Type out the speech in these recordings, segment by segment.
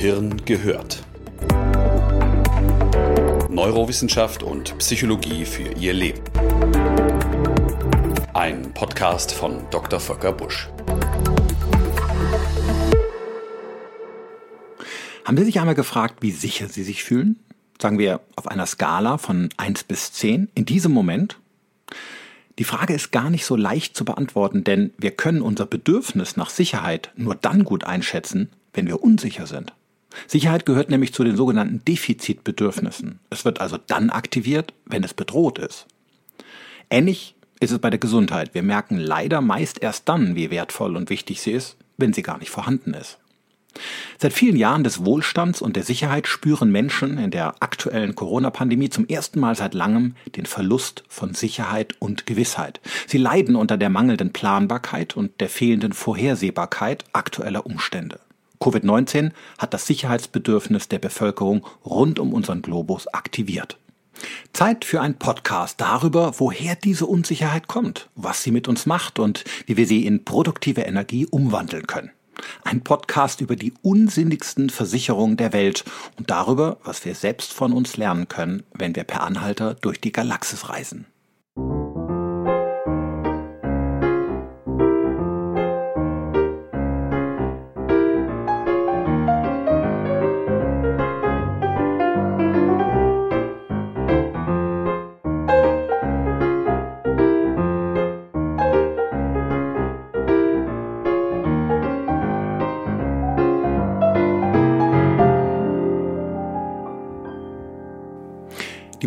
Gehirn gehört. Neurowissenschaft und Psychologie für Ihr Leben. Ein Podcast von Dr. Volker Busch. Haben Sie sich einmal gefragt, wie sicher Sie sich fühlen? Sagen wir auf einer Skala von 1 bis 10 in diesem Moment? Die Frage ist gar nicht so leicht zu beantworten, denn wir können unser Bedürfnis nach Sicherheit nur dann gut einschätzen, wenn wir unsicher sind. Sicherheit gehört nämlich zu den sogenannten Defizitbedürfnissen. Es wird also dann aktiviert, wenn es bedroht ist. Ähnlich ist es bei der Gesundheit. Wir merken leider meist erst dann, wie wertvoll und wichtig sie ist, wenn sie gar nicht vorhanden ist. Seit vielen Jahren des Wohlstands und der Sicherheit spüren Menschen in der aktuellen Corona-Pandemie zum ersten Mal seit langem den Verlust von Sicherheit und Gewissheit. Sie leiden unter der mangelnden Planbarkeit und der fehlenden Vorhersehbarkeit aktueller Umstände. Covid-19 hat das Sicherheitsbedürfnis der Bevölkerung rund um unseren Globus aktiviert. Zeit für einen Podcast darüber, woher diese Unsicherheit kommt, was sie mit uns macht und wie wir sie in produktive Energie umwandeln können. Ein Podcast über die unsinnigsten Versicherungen der Welt und darüber, was wir selbst von uns lernen können, wenn wir per Anhalter durch die Galaxis reisen.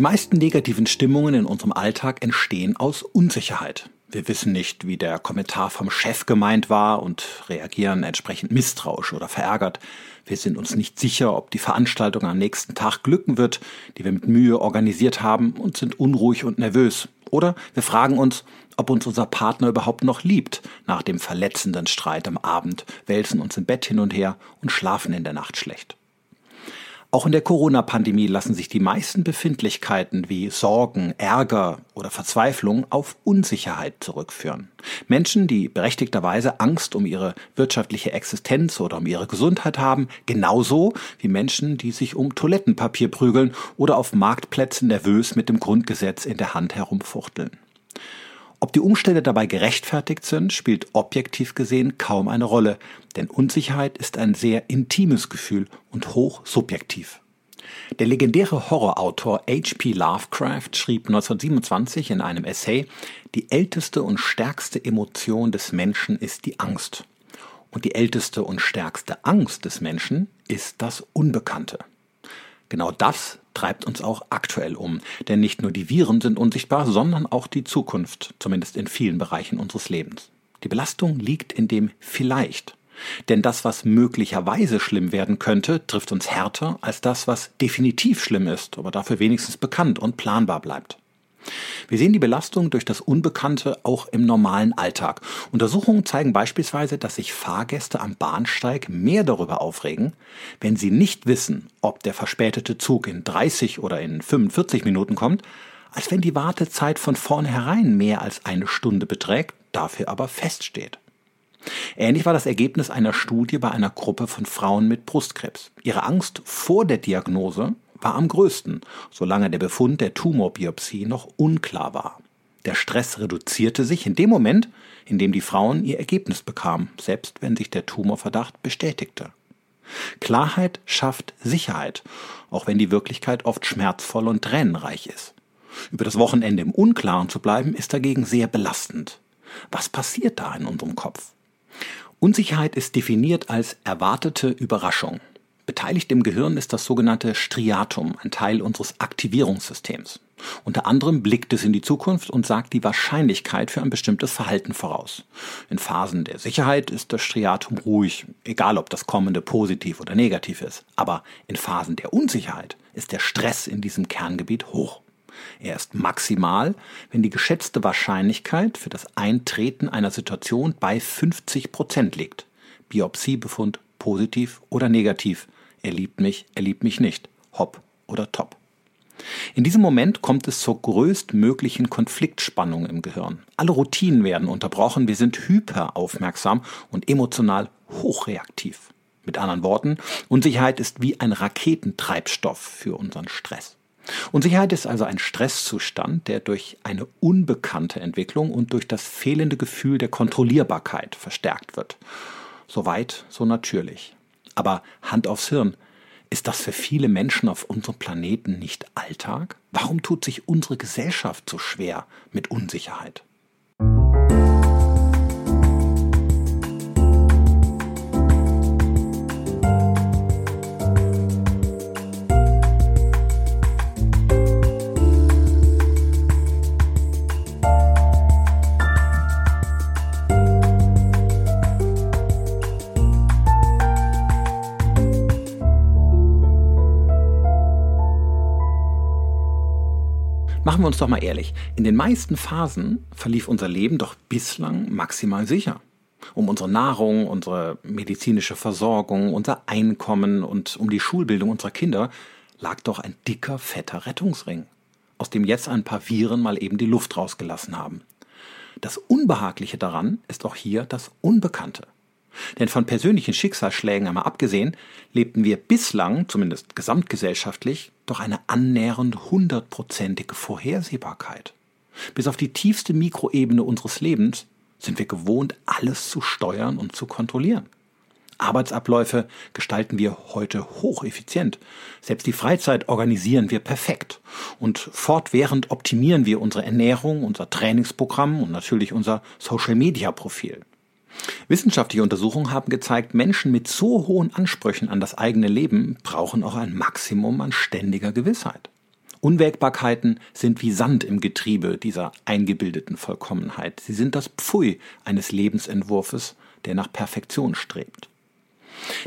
Meisten negativen Stimmungen in unserem Alltag entstehen aus Unsicherheit. Wir wissen nicht, wie der Kommentar vom Chef gemeint war und reagieren entsprechend misstrauisch oder verärgert. Wir sind uns nicht sicher, ob die Veranstaltung am nächsten Tag glücken wird, die wir mit Mühe organisiert haben und sind unruhig und nervös. Oder wir fragen uns, ob uns unser Partner überhaupt noch liebt nach dem verletzenden Streit am Abend, wälzen uns im Bett hin und her und schlafen in der Nacht schlecht. Auch in der Corona-Pandemie lassen sich die meisten Befindlichkeiten wie Sorgen, Ärger oder Verzweiflung auf Unsicherheit zurückführen. Menschen, die berechtigterweise Angst um ihre wirtschaftliche Existenz oder um ihre Gesundheit haben, genauso wie Menschen, die sich um Toilettenpapier prügeln oder auf Marktplätzen nervös mit dem Grundgesetz in der Hand herumfuchteln. Ob die Umstände dabei gerechtfertigt sind, spielt objektiv gesehen kaum eine Rolle, denn Unsicherheit ist ein sehr intimes Gefühl und hoch subjektiv. Der legendäre Horrorautor H.P. Lovecraft schrieb 1927 in einem Essay, die älteste und stärkste Emotion des Menschen ist die Angst. Und die älteste und stärkste Angst des Menschen ist das Unbekannte. Genau das treibt uns auch aktuell um. Denn nicht nur die Viren sind unsichtbar, sondern auch die Zukunft, zumindest in vielen Bereichen unseres Lebens. Die Belastung liegt in dem vielleicht. Denn das, was möglicherweise schlimm werden könnte, trifft uns härter als das, was definitiv schlimm ist, aber dafür wenigstens bekannt und planbar bleibt. Wir sehen die Belastung durch das Unbekannte auch im normalen Alltag. Untersuchungen zeigen beispielsweise, dass sich Fahrgäste am Bahnsteig mehr darüber aufregen, wenn sie nicht wissen, ob der verspätete Zug in 30 oder in 45 Minuten kommt, als wenn die Wartezeit von vornherein mehr als eine Stunde beträgt, dafür aber feststeht. Ähnlich war das Ergebnis einer Studie bei einer Gruppe von Frauen mit Brustkrebs. Ihre Angst vor der Diagnose war am größten, solange der Befund der Tumorbiopsie noch unklar war. Der Stress reduzierte sich in dem Moment, in dem die Frauen ihr Ergebnis bekamen, selbst wenn sich der Tumorverdacht bestätigte. Klarheit schafft Sicherheit, auch wenn die Wirklichkeit oft schmerzvoll und tränenreich ist. Über das Wochenende im Unklaren zu bleiben, ist dagegen sehr belastend. Was passiert da in unserem Kopf? Unsicherheit ist definiert als erwartete Überraschung. Beteiligt im Gehirn ist das sogenannte Striatum, ein Teil unseres Aktivierungssystems. Unter anderem blickt es in die Zukunft und sagt die Wahrscheinlichkeit für ein bestimmtes Verhalten voraus. In Phasen der Sicherheit ist das Striatum ruhig, egal ob das kommende positiv oder negativ ist. Aber in Phasen der Unsicherheit ist der Stress in diesem Kerngebiet hoch. Er ist maximal, wenn die geschätzte Wahrscheinlichkeit für das Eintreten einer Situation bei 50 Prozent liegt. Biopsiebefund positiv oder negativ, er liebt mich, er liebt mich nicht. Hopp oder top. In diesem Moment kommt es zur größtmöglichen Konfliktspannung im Gehirn. Alle Routinen werden unterbrochen, wir sind hyperaufmerksam und emotional hochreaktiv. Mit anderen Worten, Unsicherheit ist wie ein Raketentreibstoff für unseren Stress. Unsicherheit ist also ein Stresszustand, der durch eine unbekannte Entwicklung und durch das fehlende Gefühl der Kontrollierbarkeit verstärkt wird. Soweit, so natürlich. Aber Hand aufs Hirn, ist das für viele Menschen auf unserem Planeten nicht Alltag? Warum tut sich unsere Gesellschaft so schwer mit Unsicherheit? Machen wir uns doch mal ehrlich, in den meisten Phasen verlief unser Leben doch bislang maximal sicher. Um unsere Nahrung, unsere medizinische Versorgung, unser Einkommen und um die Schulbildung unserer Kinder lag doch ein dicker, fetter Rettungsring, aus dem jetzt ein paar Viren mal eben die Luft rausgelassen haben. Das Unbehagliche daran ist auch hier das Unbekannte. Denn von persönlichen Schicksalsschlägen einmal abgesehen, lebten wir bislang, zumindest gesamtgesellschaftlich, doch eine annähernd hundertprozentige Vorhersehbarkeit. Bis auf die tiefste Mikroebene unseres Lebens sind wir gewohnt, alles zu steuern und zu kontrollieren. Arbeitsabläufe gestalten wir heute hocheffizient. Selbst die Freizeit organisieren wir perfekt. Und fortwährend optimieren wir unsere Ernährung, unser Trainingsprogramm und natürlich unser Social-Media-Profil. Wissenschaftliche Untersuchungen haben gezeigt, Menschen mit so hohen Ansprüchen an das eigene Leben brauchen auch ein Maximum an ständiger Gewissheit. Unwägbarkeiten sind wie Sand im Getriebe dieser eingebildeten Vollkommenheit. Sie sind das Pfui eines Lebensentwurfes, der nach Perfektion strebt.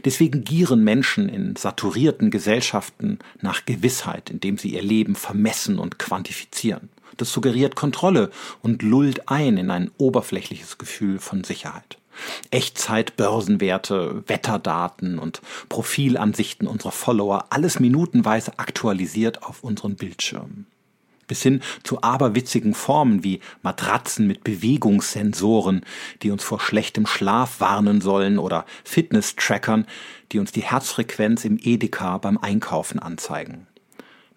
Deswegen gieren Menschen in saturierten Gesellschaften nach Gewissheit, indem sie ihr Leben vermessen und quantifizieren. Das suggeriert Kontrolle und lullt ein in ein oberflächliches Gefühl von Sicherheit. Echtzeit-Börsenwerte, Wetterdaten und Profilansichten unserer Follower, alles minutenweise aktualisiert auf unseren Bildschirmen. Bis hin zu aberwitzigen Formen wie Matratzen mit Bewegungssensoren, die uns vor schlechtem Schlaf warnen sollen, oder Fitness-Trackern, die uns die Herzfrequenz im Edeka beim Einkaufen anzeigen.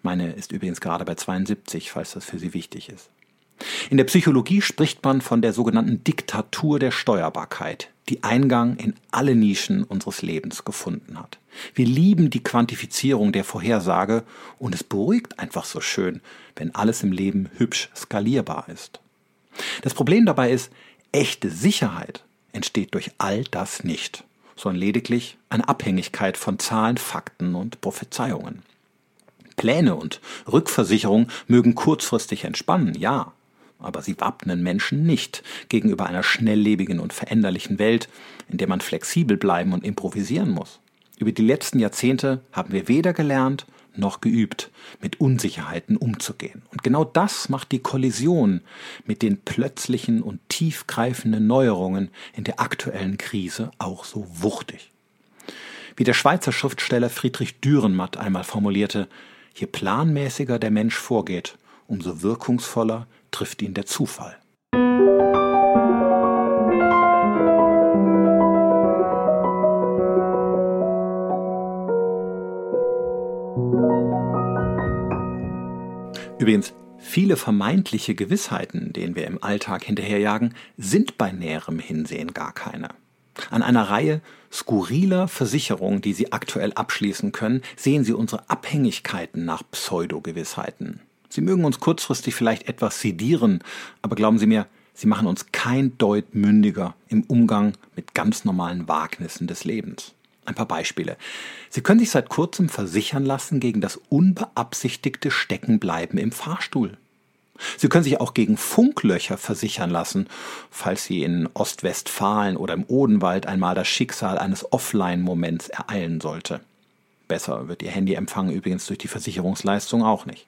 Meine ist übrigens gerade bei 72, falls das für Sie wichtig ist. In der Psychologie spricht man von der sogenannten Diktatur der Steuerbarkeit, die Eingang in alle Nischen unseres Lebens gefunden hat. Wir lieben die Quantifizierung der Vorhersage und es beruhigt einfach so schön, wenn alles im Leben hübsch skalierbar ist. Das Problem dabei ist, echte Sicherheit entsteht durch all das nicht, sondern lediglich eine Abhängigkeit von Zahlen, Fakten und Prophezeiungen. Pläne und Rückversicherung mögen kurzfristig entspannen, ja, aber sie wappnen Menschen nicht gegenüber einer schnelllebigen und veränderlichen Welt, in der man flexibel bleiben und improvisieren muss. Über die letzten Jahrzehnte haben wir weder gelernt noch geübt, mit Unsicherheiten umzugehen. Und genau das macht die Kollision mit den plötzlichen und tiefgreifenden Neuerungen in der aktuellen Krise auch so wuchtig. Wie der Schweizer Schriftsteller Friedrich Dürrenmatt einmal formulierte, Je planmäßiger der Mensch vorgeht, umso wirkungsvoller trifft ihn der Zufall. Übrigens, viele vermeintliche Gewissheiten, denen wir im Alltag hinterherjagen, sind bei näherem Hinsehen gar keine. An einer Reihe skurriler Versicherungen, die Sie aktuell abschließen können, sehen Sie unsere Abhängigkeiten nach Pseudogewissheiten. Sie mögen uns kurzfristig vielleicht etwas sedieren, aber glauben Sie mir, sie machen uns kein Deut mündiger im Umgang mit ganz normalen Wagnissen des Lebens. Ein paar Beispiele. Sie können sich seit kurzem versichern lassen gegen das unbeabsichtigte Steckenbleiben im Fahrstuhl. Sie können sich auch gegen Funklöcher versichern lassen, falls Sie in Ostwestfalen oder im Odenwald einmal das Schicksal eines Offline-Moments ereilen sollte. Besser wird Ihr Handyempfang übrigens durch die Versicherungsleistung auch nicht.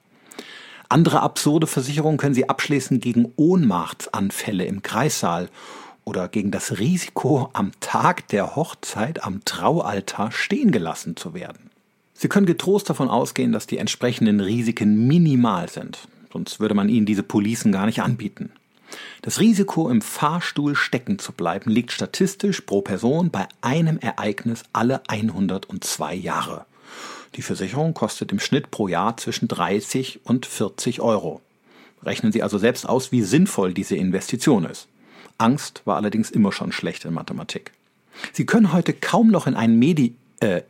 Andere absurde Versicherungen können Sie abschließen gegen Ohnmachtsanfälle im Kreissaal oder gegen das Risiko, am Tag der Hochzeit am Traualtar stehen gelassen zu werden. Sie können getrost davon ausgehen, dass die entsprechenden Risiken minimal sind sonst würde man ihnen diese Policen gar nicht anbieten. Das Risiko, im Fahrstuhl stecken zu bleiben, liegt statistisch pro Person bei einem Ereignis alle 102 Jahre. Die Versicherung kostet im Schnitt pro Jahr zwischen 30 und 40 Euro. Rechnen Sie also selbst aus, wie sinnvoll diese Investition ist. Angst war allerdings immer schon schlecht in Mathematik. Sie können heute kaum noch in einen Medi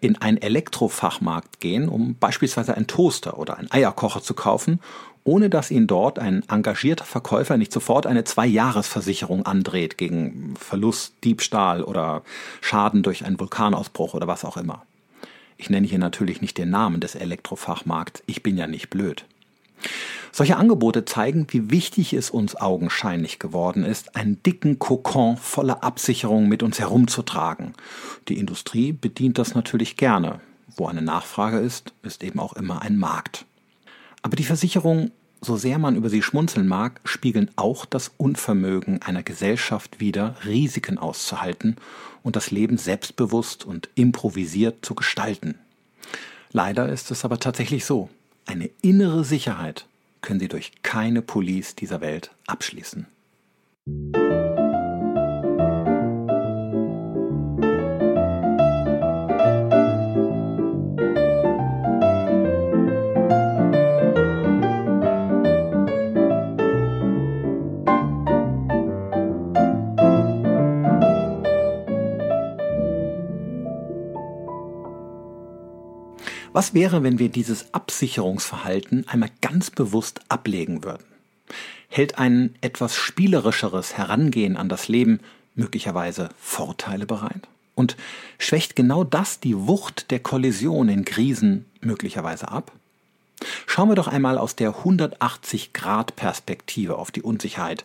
in einen Elektrofachmarkt gehen, um beispielsweise einen Toaster oder einen Eierkocher zu kaufen, ohne dass Ihnen dort ein engagierter Verkäufer nicht sofort eine Zwei-Jahres-Versicherung andreht gegen Verlust, Diebstahl oder Schaden durch einen Vulkanausbruch oder was auch immer. Ich nenne hier natürlich nicht den Namen des Elektrofachmarkts, ich bin ja nicht blöd. Solche Angebote zeigen, wie wichtig es uns augenscheinlich geworden ist, einen dicken Kokon voller Absicherung mit uns herumzutragen. Die Industrie bedient das natürlich gerne. Wo eine Nachfrage ist, ist eben auch immer ein Markt. Aber die Versicherungen, so sehr man über sie schmunzeln mag, spiegeln auch das Unvermögen einer Gesellschaft wider, Risiken auszuhalten und das Leben selbstbewusst und improvisiert zu gestalten. Leider ist es aber tatsächlich so. Eine innere Sicherheit können Sie durch keine Police dieser Welt abschließen. Was wäre, wenn wir dieses Absicherungsverhalten einmal ganz bewusst ablegen würden? Hält ein etwas spielerischeres Herangehen an das Leben möglicherweise Vorteile bereit? Und schwächt genau das die Wucht der Kollision in Krisen möglicherweise ab? Schauen wir doch einmal aus der 180-Grad-Perspektive auf die Unsicherheit.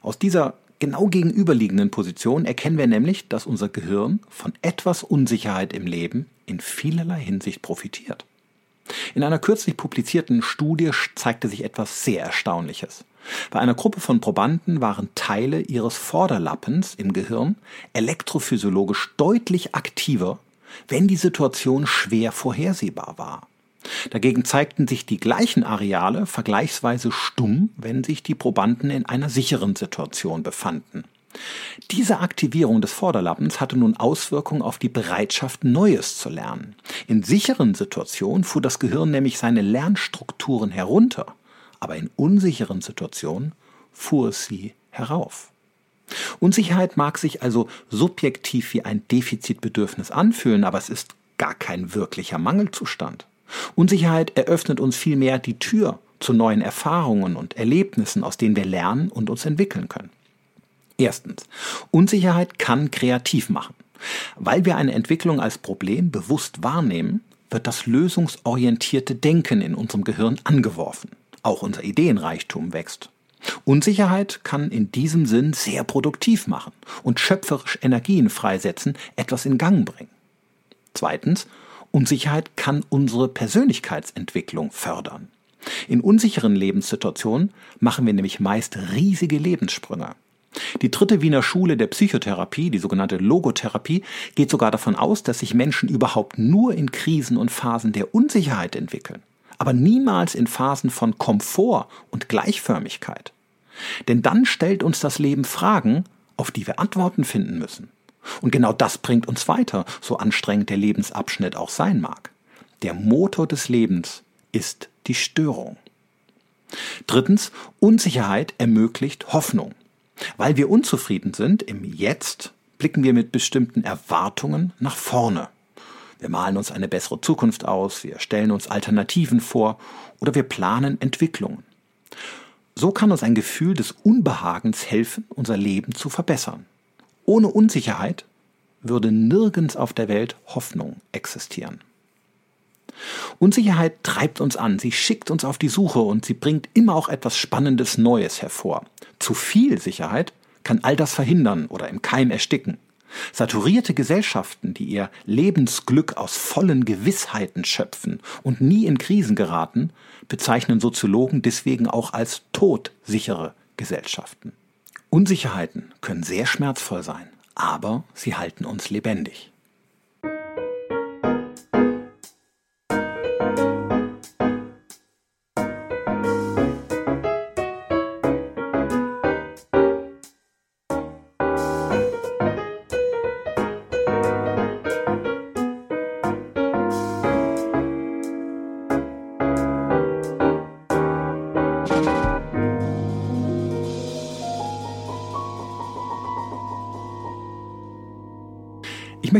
Aus dieser genau gegenüberliegenden Position erkennen wir nämlich, dass unser Gehirn von etwas Unsicherheit im Leben in vielerlei Hinsicht profitiert. In einer kürzlich publizierten Studie zeigte sich etwas sehr Erstaunliches. Bei einer Gruppe von Probanden waren Teile ihres Vorderlappens im Gehirn elektrophysiologisch deutlich aktiver, wenn die Situation schwer vorhersehbar war. Dagegen zeigten sich die gleichen Areale vergleichsweise stumm, wenn sich die Probanden in einer sicheren Situation befanden. Diese Aktivierung des Vorderlappens hatte nun Auswirkungen auf die Bereitschaft, Neues zu lernen. In sicheren Situationen fuhr das Gehirn nämlich seine Lernstrukturen herunter, aber in unsicheren Situationen fuhr es sie herauf. Unsicherheit mag sich also subjektiv wie ein Defizitbedürfnis anfühlen, aber es ist gar kein wirklicher Mangelzustand. Unsicherheit eröffnet uns vielmehr die Tür zu neuen Erfahrungen und Erlebnissen, aus denen wir lernen und uns entwickeln können. Erstens, Unsicherheit kann kreativ machen. Weil wir eine Entwicklung als Problem bewusst wahrnehmen, wird das lösungsorientierte Denken in unserem Gehirn angeworfen. Auch unser Ideenreichtum wächst. Unsicherheit kann in diesem Sinn sehr produktiv machen und schöpferisch Energien freisetzen, etwas in Gang bringen. Zweitens, Unsicherheit kann unsere Persönlichkeitsentwicklung fördern. In unsicheren Lebenssituationen machen wir nämlich meist riesige Lebenssprünge. Die dritte Wiener Schule der Psychotherapie, die sogenannte Logotherapie, geht sogar davon aus, dass sich Menschen überhaupt nur in Krisen und Phasen der Unsicherheit entwickeln, aber niemals in Phasen von Komfort und Gleichförmigkeit. Denn dann stellt uns das Leben Fragen, auf die wir Antworten finden müssen. Und genau das bringt uns weiter, so anstrengend der Lebensabschnitt auch sein mag. Der Motor des Lebens ist die Störung. Drittens, Unsicherheit ermöglicht Hoffnung. Weil wir unzufrieden sind im Jetzt, blicken wir mit bestimmten Erwartungen nach vorne. Wir malen uns eine bessere Zukunft aus, wir stellen uns Alternativen vor oder wir planen Entwicklungen. So kann uns ein Gefühl des Unbehagens helfen, unser Leben zu verbessern. Ohne Unsicherheit würde nirgends auf der Welt Hoffnung existieren. Unsicherheit treibt uns an, sie schickt uns auf die Suche und sie bringt immer auch etwas Spannendes Neues hervor. Zu viel Sicherheit kann all das verhindern oder im Keim ersticken. Saturierte Gesellschaften, die ihr Lebensglück aus vollen Gewissheiten schöpfen und nie in Krisen geraten, bezeichnen Soziologen deswegen auch als todsichere Gesellschaften. Unsicherheiten können sehr schmerzvoll sein, aber sie halten uns lebendig.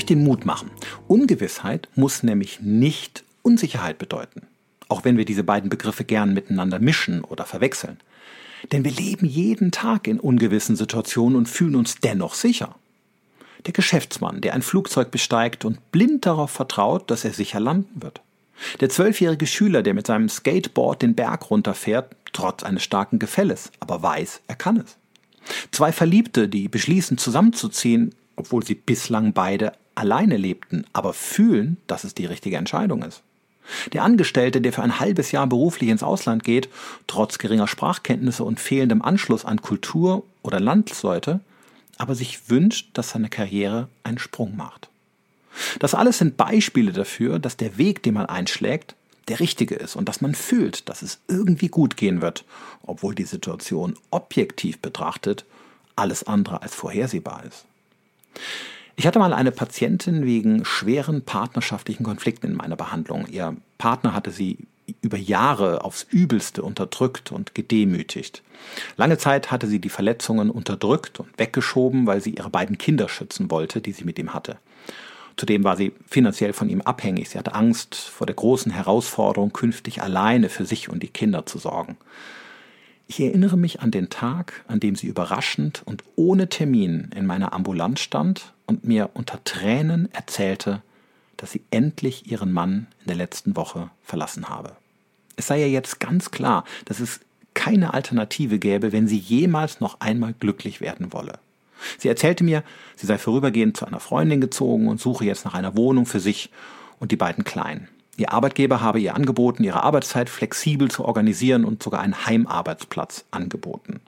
Möchte den Mut machen. Ungewissheit muss nämlich nicht Unsicherheit bedeuten, auch wenn wir diese beiden Begriffe gern miteinander mischen oder verwechseln. Denn wir leben jeden Tag in ungewissen Situationen und fühlen uns dennoch sicher. Der Geschäftsmann, der ein Flugzeug besteigt und blind darauf vertraut, dass er sicher landen wird. Der zwölfjährige Schüler, der mit seinem Skateboard den Berg runterfährt, trotz eines starken Gefälles, aber weiß, er kann es. Zwei Verliebte, die beschließen zusammenzuziehen, obwohl sie bislang beide alleine lebten, aber fühlen, dass es die richtige Entscheidung ist. Der Angestellte, der für ein halbes Jahr beruflich ins Ausland geht, trotz geringer Sprachkenntnisse und fehlendem Anschluss an Kultur oder Landsleute, aber sich wünscht, dass seine Karriere einen Sprung macht. Das alles sind Beispiele dafür, dass der Weg, den man einschlägt, der richtige ist und dass man fühlt, dass es irgendwie gut gehen wird, obwohl die Situation objektiv betrachtet alles andere als vorhersehbar ist. Ich hatte mal eine Patientin wegen schweren partnerschaftlichen Konflikten in meiner Behandlung. Ihr Partner hatte sie über Jahre aufs Übelste unterdrückt und gedemütigt. Lange Zeit hatte sie die Verletzungen unterdrückt und weggeschoben, weil sie ihre beiden Kinder schützen wollte, die sie mit ihm hatte. Zudem war sie finanziell von ihm abhängig. Sie hatte Angst vor der großen Herausforderung, künftig alleine für sich und die Kinder zu sorgen. Ich erinnere mich an den Tag, an dem sie überraschend und ohne Termin in meiner Ambulanz stand und mir unter Tränen erzählte, dass sie endlich ihren Mann in der letzten Woche verlassen habe. Es sei ja jetzt ganz klar, dass es keine Alternative gäbe, wenn sie jemals noch einmal glücklich werden wolle. Sie erzählte mir, sie sei vorübergehend zu einer Freundin gezogen und suche jetzt nach einer Wohnung für sich und die beiden Kleinen. Ihr Arbeitgeber habe ihr angeboten, ihre Arbeitszeit flexibel zu organisieren und sogar einen Heimarbeitsplatz angeboten.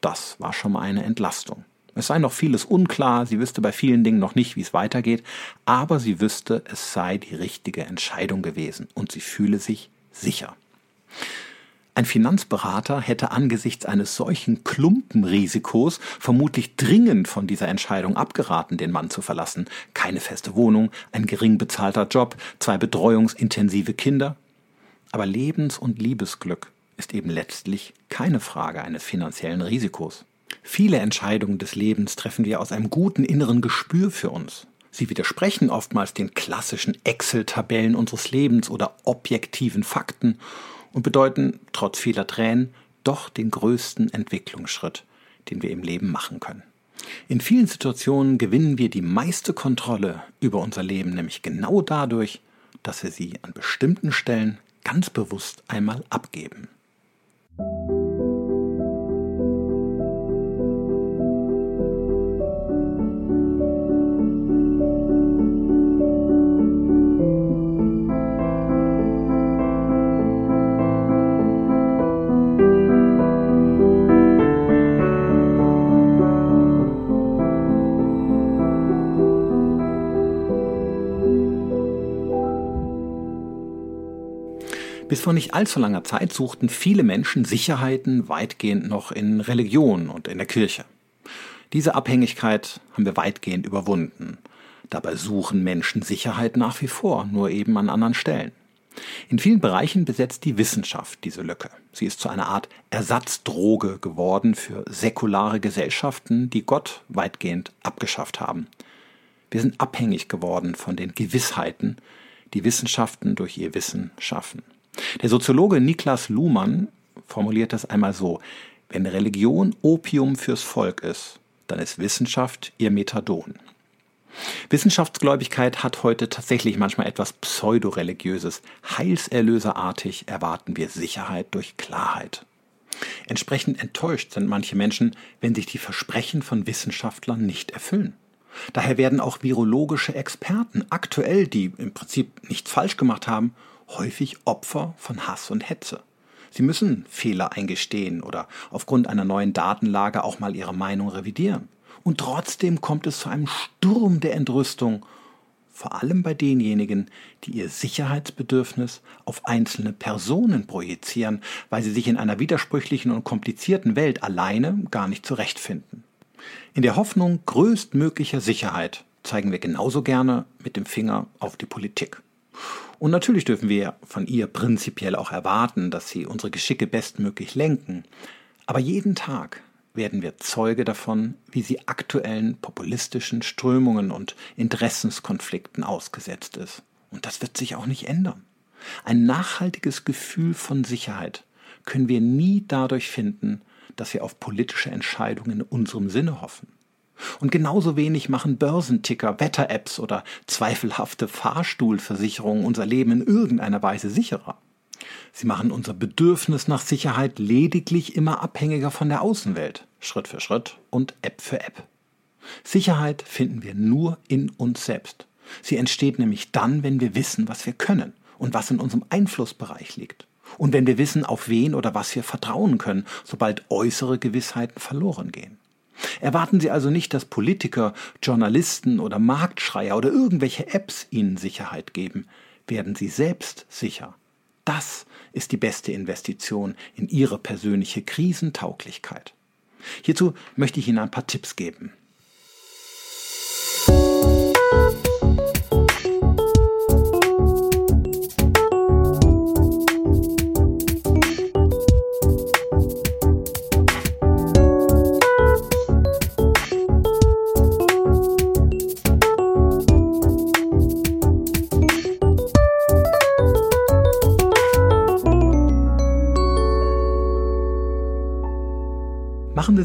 Das war schon mal eine Entlastung. Es sei noch vieles unklar, sie wüsste bei vielen Dingen noch nicht, wie es weitergeht, aber sie wüsste, es sei die richtige Entscheidung gewesen und sie fühle sich sicher. Ein Finanzberater hätte angesichts eines solchen Klumpenrisikos vermutlich dringend von dieser Entscheidung abgeraten, den Mann zu verlassen. Keine feste Wohnung, ein gering bezahlter Job, zwei betreuungsintensive Kinder. Aber Lebens- und Liebesglück ist eben letztlich keine Frage eines finanziellen Risikos. Viele Entscheidungen des Lebens treffen wir aus einem guten inneren Gespür für uns. Sie widersprechen oftmals den klassischen Excel-Tabellen unseres Lebens oder objektiven Fakten und bedeuten trotz vieler Tränen doch den größten Entwicklungsschritt, den wir im Leben machen können. In vielen Situationen gewinnen wir die meiste Kontrolle über unser Leben nämlich genau dadurch, dass wir sie an bestimmten Stellen ganz bewusst einmal abgeben. Bis vor nicht allzu langer Zeit suchten viele Menschen Sicherheiten weitgehend noch in Religion und in der Kirche. Diese Abhängigkeit haben wir weitgehend überwunden. Dabei suchen Menschen Sicherheit nach wie vor, nur eben an anderen Stellen. In vielen Bereichen besetzt die Wissenschaft diese Lücke. Sie ist zu einer Art Ersatzdroge geworden für säkulare Gesellschaften, die Gott weitgehend abgeschafft haben. Wir sind abhängig geworden von den Gewissheiten, die Wissenschaften durch ihr Wissen schaffen. Der Soziologe Niklas Luhmann formuliert das einmal so, wenn Religion Opium fürs Volk ist, dann ist Wissenschaft ihr Methadon. Wissenschaftsgläubigkeit hat heute tatsächlich manchmal etwas pseudoreligiöses. Heilserlöserartig erwarten wir Sicherheit durch Klarheit. Entsprechend enttäuscht sind manche Menschen, wenn sich die Versprechen von Wissenschaftlern nicht erfüllen. Daher werden auch virologische Experten aktuell, die im Prinzip nichts falsch gemacht haben, häufig Opfer von Hass und Hetze. Sie müssen Fehler eingestehen oder aufgrund einer neuen Datenlage auch mal ihre Meinung revidieren. Und trotzdem kommt es zu einem Sturm der Entrüstung, vor allem bei denjenigen, die ihr Sicherheitsbedürfnis auf einzelne Personen projizieren, weil sie sich in einer widersprüchlichen und komplizierten Welt alleine gar nicht zurechtfinden. In der Hoffnung größtmöglicher Sicherheit zeigen wir genauso gerne mit dem Finger auf die Politik. Und natürlich dürfen wir von ihr prinzipiell auch erwarten, dass sie unsere Geschicke bestmöglich lenken. Aber jeden Tag werden wir Zeuge davon, wie sie aktuellen populistischen Strömungen und Interessenskonflikten ausgesetzt ist. Und das wird sich auch nicht ändern. Ein nachhaltiges Gefühl von Sicherheit können wir nie dadurch finden, dass wir auf politische Entscheidungen in unserem Sinne hoffen. Und genauso wenig machen Börsenticker, Wetter-Apps oder zweifelhafte Fahrstuhlversicherungen unser Leben in irgendeiner Weise sicherer. Sie machen unser Bedürfnis nach Sicherheit lediglich immer abhängiger von der Außenwelt, Schritt für Schritt und App für App. Sicherheit finden wir nur in uns selbst. Sie entsteht nämlich dann, wenn wir wissen, was wir können und was in unserem Einflussbereich liegt. Und wenn wir wissen, auf wen oder was wir vertrauen können, sobald äußere Gewissheiten verloren gehen. Erwarten Sie also nicht, dass Politiker, Journalisten oder Marktschreier oder irgendwelche Apps Ihnen Sicherheit geben. Werden Sie selbst sicher. Das ist die beste Investition in Ihre persönliche Krisentauglichkeit. Hierzu möchte ich Ihnen ein paar Tipps geben.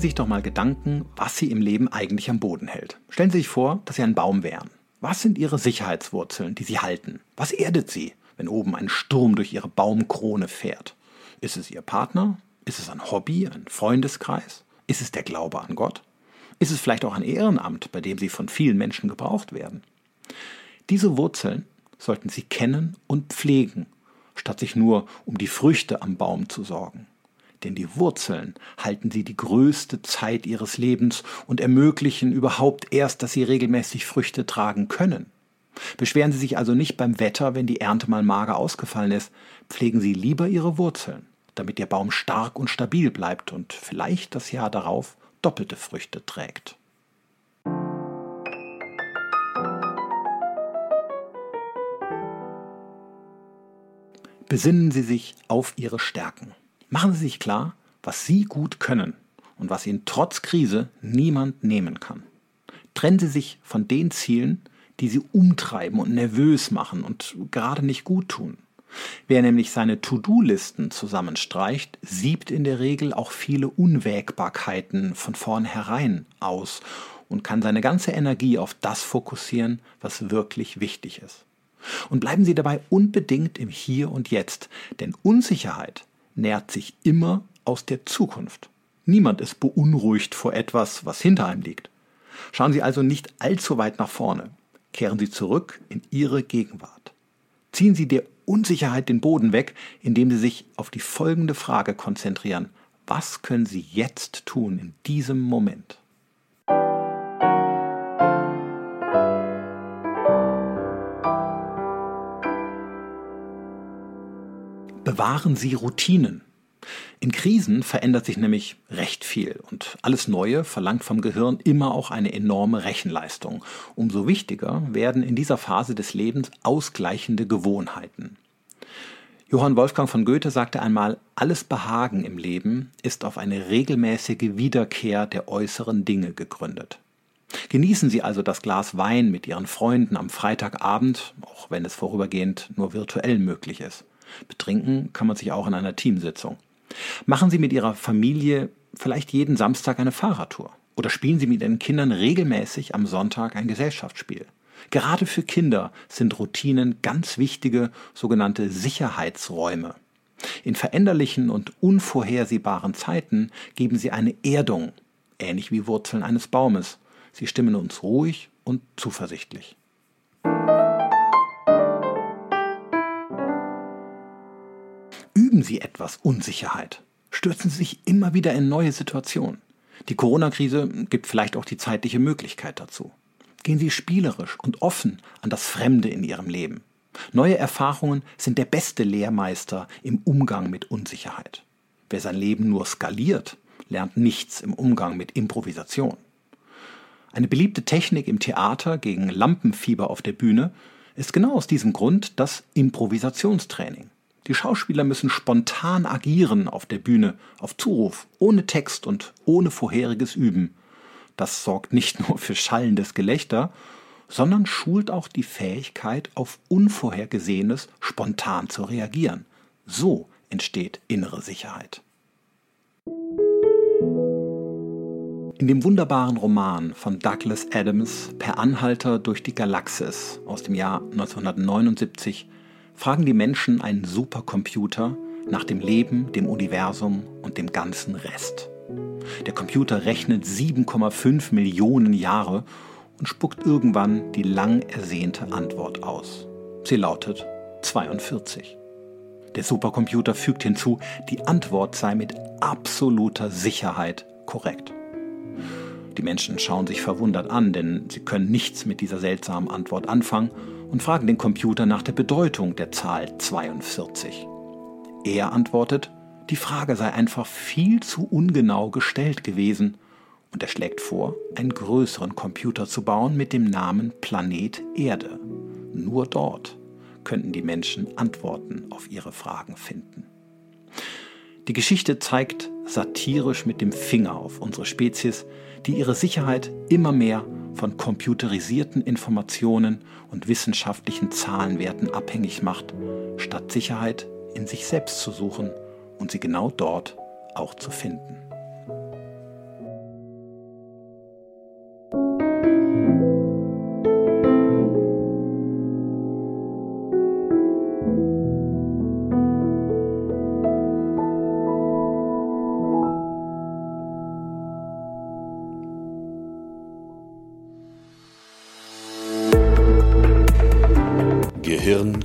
Sich doch mal Gedanken, was Sie im Leben eigentlich am Boden hält. Stellen Sie sich vor, dass Sie ein Baum wären. Was sind Ihre Sicherheitswurzeln, die Sie halten? Was erdet Sie, wenn oben ein Sturm durch Ihre Baumkrone fährt? Ist es Ihr Partner? Ist es ein Hobby, ein Freundeskreis? Ist es der Glaube an Gott? Ist es vielleicht auch ein Ehrenamt, bei dem Sie von vielen Menschen gebraucht werden? Diese Wurzeln sollten Sie kennen und pflegen, statt sich nur um die Früchte am Baum zu sorgen denn die Wurzeln halten sie die größte Zeit ihres Lebens und ermöglichen überhaupt erst, dass sie regelmäßig Früchte tragen können. Beschweren Sie sich also nicht beim Wetter, wenn die Ernte mal mager ausgefallen ist, pflegen Sie lieber Ihre Wurzeln, damit Ihr Baum stark und stabil bleibt und vielleicht das Jahr darauf doppelte Früchte trägt. Besinnen Sie sich auf Ihre Stärken. Machen Sie sich klar, was Sie gut können und was Ihnen trotz Krise niemand nehmen kann. Trennen Sie sich von den Zielen, die Sie umtreiben und nervös machen und gerade nicht gut tun. Wer nämlich seine To-Do-Listen zusammenstreicht, siebt in der Regel auch viele Unwägbarkeiten von vornherein aus und kann seine ganze Energie auf das fokussieren, was wirklich wichtig ist. Und bleiben Sie dabei unbedingt im Hier und Jetzt, denn Unsicherheit nährt sich immer aus der Zukunft. Niemand ist beunruhigt vor etwas, was hinter einem liegt. Schauen Sie also nicht allzu weit nach vorne. Kehren Sie zurück in Ihre Gegenwart. Ziehen Sie der Unsicherheit den Boden weg, indem Sie sich auf die folgende Frage konzentrieren. Was können Sie jetzt tun in diesem Moment? Bewahren Sie Routinen. In Krisen verändert sich nämlich recht viel und alles Neue verlangt vom Gehirn immer auch eine enorme Rechenleistung. Umso wichtiger werden in dieser Phase des Lebens ausgleichende Gewohnheiten. Johann Wolfgang von Goethe sagte einmal, alles Behagen im Leben ist auf eine regelmäßige Wiederkehr der äußeren Dinge gegründet. Genießen Sie also das Glas Wein mit Ihren Freunden am Freitagabend, auch wenn es vorübergehend nur virtuell möglich ist. Betrinken kann man sich auch in einer Teamsitzung. Machen Sie mit Ihrer Familie vielleicht jeden Samstag eine Fahrradtour. Oder spielen Sie mit Ihren Kindern regelmäßig am Sonntag ein Gesellschaftsspiel. Gerade für Kinder sind Routinen ganz wichtige sogenannte Sicherheitsräume. In veränderlichen und unvorhersehbaren Zeiten geben sie eine Erdung, ähnlich wie Wurzeln eines Baumes. Sie stimmen uns ruhig und zuversichtlich. Sie etwas Unsicherheit. Stürzen Sie sich immer wieder in neue Situationen. Die Corona-Krise gibt vielleicht auch die zeitliche Möglichkeit dazu. Gehen Sie spielerisch und offen an das Fremde in Ihrem Leben. Neue Erfahrungen sind der beste Lehrmeister im Umgang mit Unsicherheit. Wer sein Leben nur skaliert, lernt nichts im Umgang mit Improvisation. Eine beliebte Technik im Theater gegen Lampenfieber auf der Bühne ist genau aus diesem Grund das Improvisationstraining. Die Schauspieler müssen spontan agieren auf der Bühne, auf Zuruf, ohne Text und ohne vorheriges Üben. Das sorgt nicht nur für schallendes Gelächter, sondern schult auch die Fähigkeit, auf Unvorhergesehenes spontan zu reagieren. So entsteht innere Sicherheit. In dem wunderbaren Roman von Douglas Adams Per Anhalter durch die Galaxis aus dem Jahr 1979 fragen die Menschen einen Supercomputer nach dem Leben, dem Universum und dem ganzen Rest. Der Computer rechnet 7,5 Millionen Jahre und spuckt irgendwann die lang ersehnte Antwort aus. Sie lautet 42. Der Supercomputer fügt hinzu, die Antwort sei mit absoluter Sicherheit korrekt. Die Menschen schauen sich verwundert an, denn sie können nichts mit dieser seltsamen Antwort anfangen und fragen den Computer nach der Bedeutung der Zahl 42. Er antwortet, die Frage sei einfach viel zu ungenau gestellt gewesen und er schlägt vor, einen größeren Computer zu bauen mit dem Namen Planet Erde. Nur dort könnten die Menschen Antworten auf ihre Fragen finden. Die Geschichte zeigt satirisch mit dem Finger auf unsere Spezies, die ihre Sicherheit immer mehr von computerisierten Informationen und wissenschaftlichen Zahlenwerten abhängig macht, statt Sicherheit in sich selbst zu suchen und sie genau dort auch zu finden.